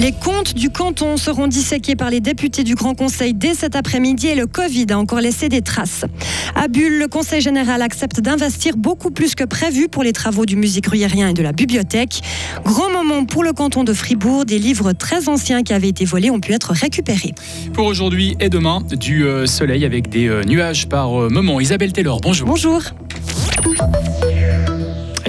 Les comptes du canton seront disséqués par les députés du Grand Conseil dès cet après-midi et le Covid a encore laissé des traces. À Bulle, le Conseil général accepte d'investir beaucoup plus que prévu pour les travaux du musée gruyérien et de la bibliothèque. Grand moment pour le canton de Fribourg, des livres très anciens qui avaient été volés ont pu être récupérés. Pour aujourd'hui et demain, du euh, soleil avec des euh, nuages par euh, moment. Isabelle Taylor, bonjour. Bonjour.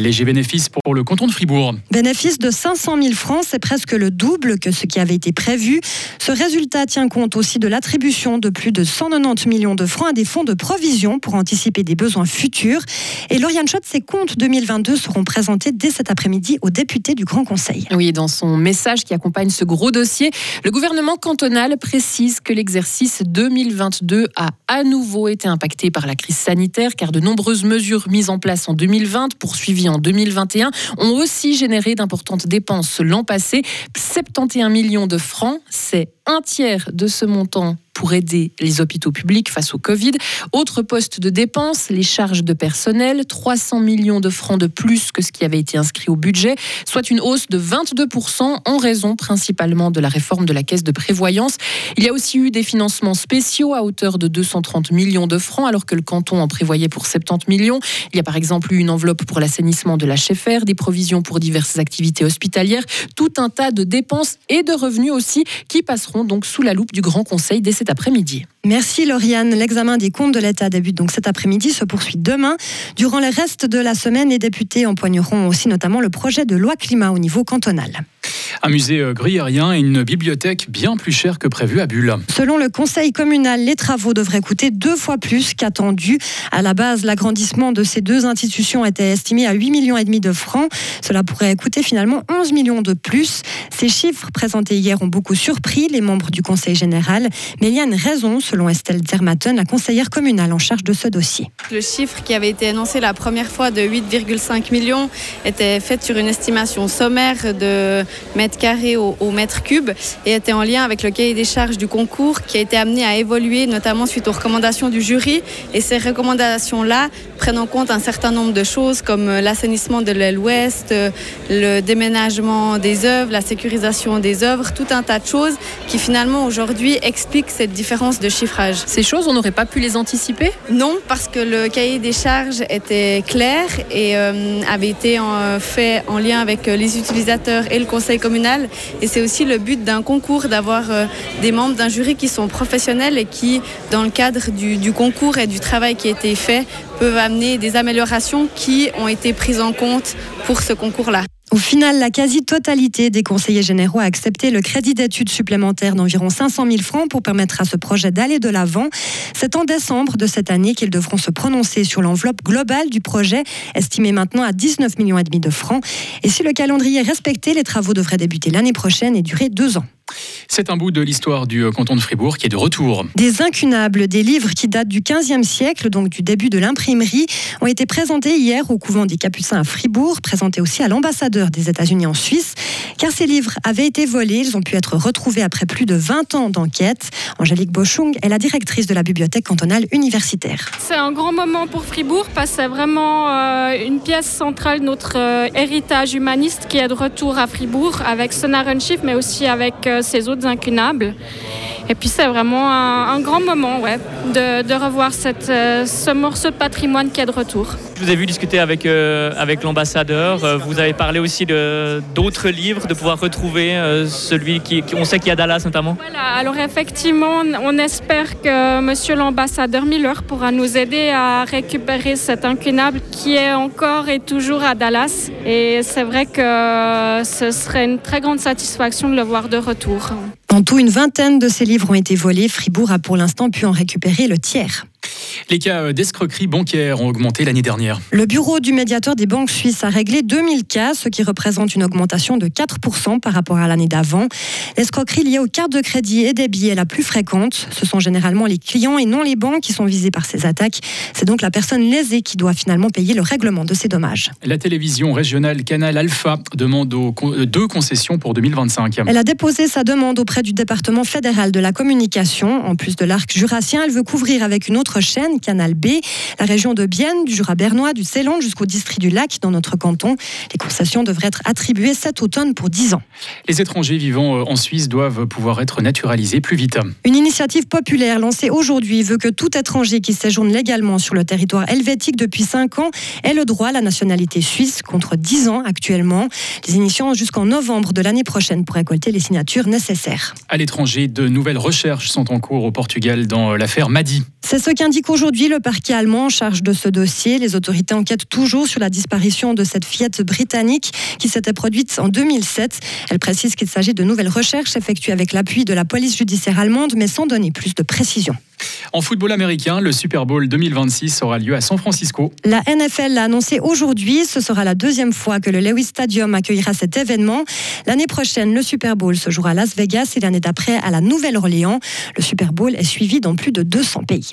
Léger bénéfice pour le canton de Fribourg. Bénéfice de 500 000 francs, c'est presque le double que ce qui avait été prévu. Ce résultat tient compte aussi de l'attribution de plus de 190 millions de francs à des fonds de provision pour anticiper des besoins futurs. Et Lauriane Schott, ces comptes 2022 seront présentés dès cet après-midi aux députés du Grand Conseil. Oui, dans son message qui accompagne ce gros dossier, le gouvernement cantonal précise que l'exercice 2022 a à nouveau été impacté par la crise sanitaire car de nombreuses mesures mises en place en 2020 poursuivies en 2021 ont aussi généré d'importantes dépenses l'an passé. 71 millions de francs, c'est un tiers de ce montant pour aider les hôpitaux publics face au Covid. Autre poste de dépenses, les charges de personnel, 300 millions de francs de plus que ce qui avait été inscrit au budget, soit une hausse de 22% en raison principalement de la réforme de la caisse de prévoyance. Il y a aussi eu des financements spéciaux à hauteur de 230 millions de francs, alors que le canton en prévoyait pour 70 millions. Il y a par exemple eu une enveloppe pour l'assainissement de l'HFR, des provisions pour diverses activités hospitalières, tout un tas de dépenses et de revenus aussi qui passeront donc sous la loupe du Grand Conseil dès après-midi. Merci Lauriane. L'examen des comptes de l'État débute donc cet après-midi, se poursuit demain. Durant les restes de la semaine, les députés empoigneront aussi notamment le projet de loi climat au niveau cantonal. Un musée euh, gruyérien et une bibliothèque bien plus chère que prévu à Bulle. Selon le conseil communal, les travaux devraient coûter deux fois plus qu'attendu. À la base, l'agrandissement de ces deux institutions était estimé à 8 millions et demi de francs. Cela pourrait coûter finalement 11 millions de plus. Ces chiffres présentés hier ont beaucoup surpris les membres du conseil général, mais il y a une raison selon Estelle Zermatten, la conseillère communale en charge de ce dossier. Le chiffre qui avait été annoncé la première fois de 8,5 millions était fait sur une estimation sommaire de mètres carrés au, au, mètre cube et était en lien avec le cahier des charges du concours qui a été amené à évoluer notamment suite aux recommandations du jury. Et ces recommandations-là prennent en compte un certain nombre de choses comme l'assainissement de l'aile ouest, le déménagement des œuvres, la sécurisation des œuvres, tout un tas de choses qui finalement aujourd'hui expliquent cette différence de chiffrage. Ces choses, on n'aurait pas pu les anticiper? Non, parce que le cahier des charges était clair et euh, avait été en, fait en lien avec les utilisateurs et le conseil Et c'est aussi le but d'un concours d'avoir euh, des membres d'un jury qui sont professionnels et qui, dans le cadre du concours et du travail qui a été fait, peuvent amener des améliorations qui ont été prises en compte pour ce concours-là. Au final, la quasi-totalité des conseillers généraux a accepté le crédit d'études supplémentaire d'environ 500 000 francs pour permettre à ce projet d'aller de l'avant. C'est en décembre de cette année qu'ils devront se prononcer sur l'enveloppe globale du projet, estimée maintenant à 19 millions de francs. Et si le calendrier est respecté, les travaux devraient débuter l'année prochaine et durer deux ans. C'est un bout de l'histoire du euh, canton de Fribourg qui est de retour. Des incunables, des livres qui datent du 15e siècle, donc du début de l'imprimerie, ont été présentés hier au couvent des Capucins à Fribourg, présentés aussi à l'ambassadeur des États-Unis en Suisse. Car ces livres avaient été volés, ils ont pu être retrouvés après plus de 20 ans d'enquête. Angélique Bochung est la directrice de la bibliothèque cantonale universitaire. C'est un grand moment pour Fribourg parce que c'est vraiment euh, une pièce centrale de notre euh, héritage humaniste qui est de retour à Fribourg avec son Schiff, mais aussi avec euh, ses autres incunables. Et puis c'est vraiment un, un, grand moment ouais, de, de revoir cette, euh, ce morceau de patrimoine qui est de retour. Je vous ai vu discuter avec, euh, avec l'ambassadeur. Euh, vous avez parlé aussi d'autres livres, de pouvoir retrouver euh, celui qui, qui, on sait qu'il y a Dallas notamment. Voilà, alors effectivement, on espère que monsieur l'ambassadeur Miller pourra nous aider à récupérer cet incunable qui est encore et toujours à Dallas. Et c'est vrai que ce serait une très grande satisfaction de le voir de retour. En tout, une vingtaine de ces livres ont été volés. Fribourg a pour l'instant pu en récupérer le tiers. Les cas d'escroquerie bancaire ont augmenté l'année dernière. Le bureau du médiateur des banques suisses a réglé 2000 cas, ce qui représente une augmentation de 4% par rapport à l'année d'avant. L'escroquerie liée aux cartes de crédit et débit est la plus fréquente. Ce sont généralement les clients et non les banques qui sont visés par ces attaques. C'est donc la personne lésée qui doit finalement payer le règlement de ces dommages. La télévision régionale Canal Alpha demande aux deux concessions pour 2025. Elle a déposé sa demande auprès du département fédéral de la communication. En plus de l'arc jurassien, elle veut couvrir avec une autre Seine, Canal B, la région de Bienne, du Jura bernois, du Ceylan jusqu'au district du Lac dans notre canton. Les concessions devraient être attribuées cet automne pour 10 ans. Les étrangers vivant euh, en Suisse doivent pouvoir être naturalisés plus vite. Une initiative populaire lancée aujourd'hui veut que tout étranger qui séjourne légalement sur le territoire helvétique depuis 5 ans ait le droit à la nationalité suisse contre 10 ans actuellement. Les initiants jusqu'en novembre de l'année prochaine pour récolter les signatures nécessaires. À l'étranger, de nouvelles recherches sont en cours au Portugal dans l'affaire Madi. C'est ce qu'indique aujourd'hui le parquet allemand en charge de ce dossier. Les autorités enquêtent toujours sur la disparition de cette fillette britannique qui s'était produite en 2007. Elle précise qu'il s'agit de nouvelles recherches effectuées avec l'appui de la police judiciaire allemande, mais sans donner plus de précision. En football américain, le Super Bowl 2026 aura lieu à San Francisco. La NFL l'a annoncé aujourd'hui. Ce sera la deuxième fois que le Lewis Stadium accueillera cet événement. L'année prochaine, le Super Bowl se jouera à Las Vegas et l'année d'après à la Nouvelle-Orléans. Le Super Bowl est suivi dans plus de 200 pays.